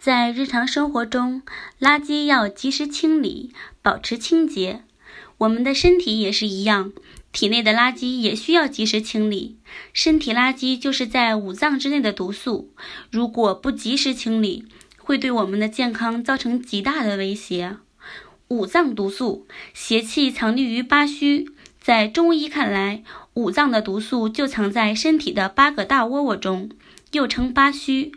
在日常生活中，垃圾要及时清理，保持清洁。我们的身体也是一样，体内的垃圾也需要及时清理。身体垃圾就是在五脏之内的毒素，如果不及时清理，会对我们的健康造成极大的威胁。五脏毒素，邪气藏匿于八虚。在中医看来，五脏的毒素就藏在身体的八个大窝窝中。又称八虚，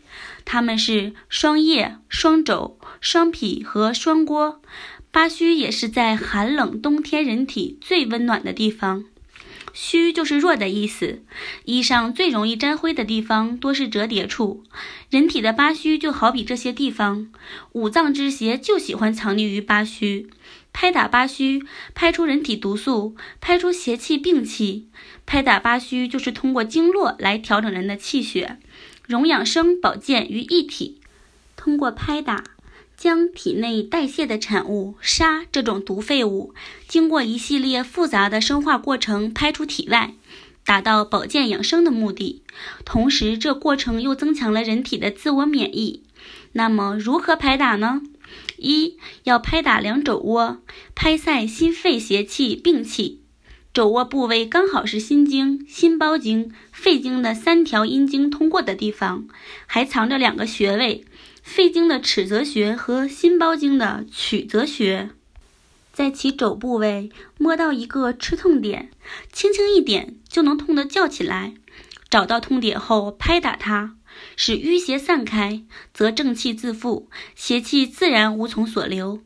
它们是双叶、双肘、双脾和双锅。八虚也是在寒冷冬天人体最温暖的地方。虚就是弱的意思，衣裳最容易沾灰的地方多是折叠处，人体的八虚就好比这些地方。五脏之邪就喜欢藏匿于八虚。拍打八虚，拍出人体毒素，拍出邪气病气。拍打八虚就是通过经络来调整人的气血。荣养生保健于一体，通过拍打，将体内代谢的产物沙这种毒废物，经过一系列复杂的生化过程排出体外，达到保健养生的目的。同时，这过程又增强了人体的自我免疫。那么，如何拍打呢？一要拍打两肘窝，拍散心肺邪气病气。肘窝部位刚好是心经、心包经、肺经的三条阴经通过的地方，还藏着两个穴位：肺经的尺泽穴和心包经的曲泽穴。在其肘部位摸到一个吃痛点，轻轻一点就能痛得叫起来。找到痛点后，拍打它，使淤邪散开，则正气自负，邪气自然无从所留。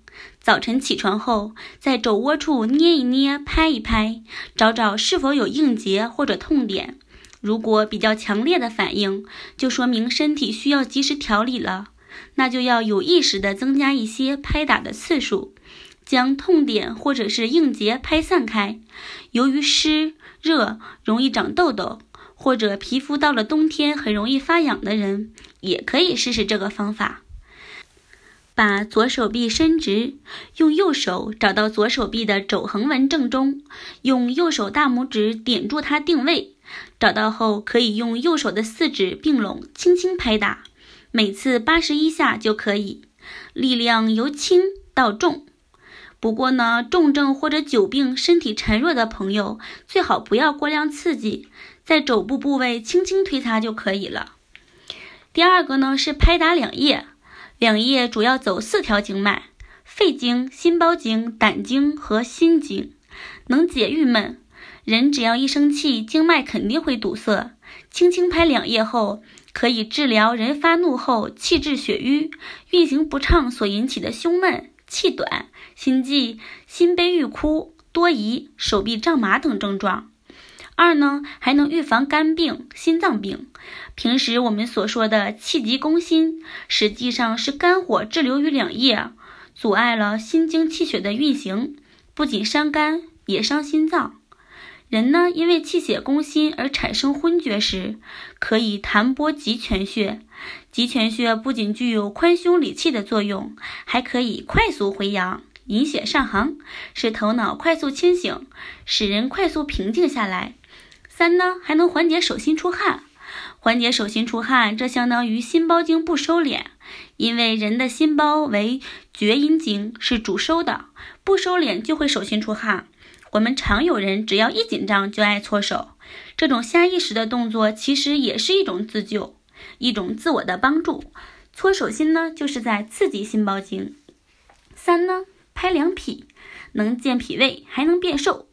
早晨起床后，在肘窝处捏一捏、拍一拍，找找是否有硬结或者痛点。如果比较强烈的反应，就说明身体需要及时调理了，那就要有意识地增加一些拍打的次数，将痛点或者是硬结拍散开。由于湿热容易长痘痘，或者皮肤到了冬天很容易发痒的人，也可以试试这个方法。把左手臂伸直，用右手找到左手臂的肘横纹正中，用右手大拇指点住它定位。找到后，可以用右手的四指并拢，轻轻拍打，每次八十一下就可以。力量由轻到重。不过呢，重症或者久病、身体孱弱的朋友，最好不要过量刺激，在肘部部位轻轻推擦就可以了。第二个呢是拍打两腋。两腋主要走四条经脉：肺经、心包经、胆经和心经，能解郁闷。人只要一生气，经脉肯定会堵塞。轻轻拍两腋后，可以治疗人发怒后气滞血瘀、运行不畅所引起的胸闷、气短、心悸、心悲欲哭、多疑、手臂胀麻等症状。二呢，还能预防肝病、心脏病。平时我们所说的气急攻心，实际上是肝火滞留于两腋，阻碍了心经气血的运行，不仅伤肝，也伤心脏。人呢，因为气血攻心而产生昏厥时，可以弹拨极泉穴。极泉穴不仅具有宽胸理气的作用，还可以快速回阳。引血上行，使头脑快速清醒，使人快速平静下来。三呢，还能缓解手心出汗。缓解手心出汗，这相当于心包经不收敛，因为人的心包为厥阴经，是主收的，不收敛就会手心出汗。我们常有人只要一紧张就爱搓手，这种下意识的动作其实也是一种自救，一种自我的帮助。搓手心呢，就是在刺激心包经。三呢，拍两匹，能健脾胃，还能变瘦。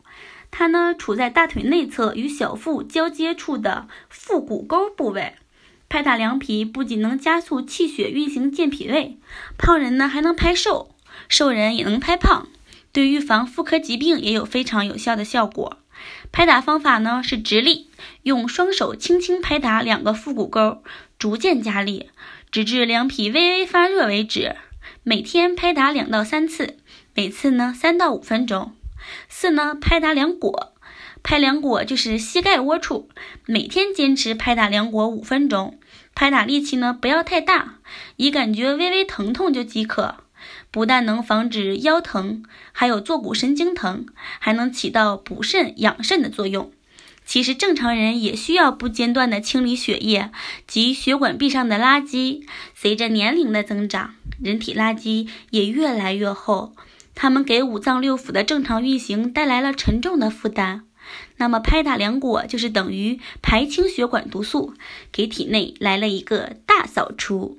它呢，处在大腿内侧与小腹交接处的腹股沟部位。拍打两匹不仅能加速气血运行、健脾胃，胖人呢还能拍瘦，瘦人也能拍胖，对预防妇科疾病也有非常有效的效果。拍打方法呢是直立，用双手轻轻拍打两个腹股沟，逐渐加力，直至两匹微微发热为止。每天拍打两到三次，每次呢三到五分钟。四呢，拍打两果，拍两果就是膝盖窝处，每天坚持拍打两果五分钟。拍打力气呢不要太大，以感觉微微疼痛就即可。不但能防止腰疼，还有坐骨神经疼，还能起到补肾养肾的作用。其实正常人也需要不间断的清理血液及血管壁上的垃圾。随着年龄的增长，人体垃圾也越来越厚，它们给五脏六腑的正常运行带来了沉重的负担。那么拍打凉果就是等于排清血管毒素，给体内来了一个大扫除。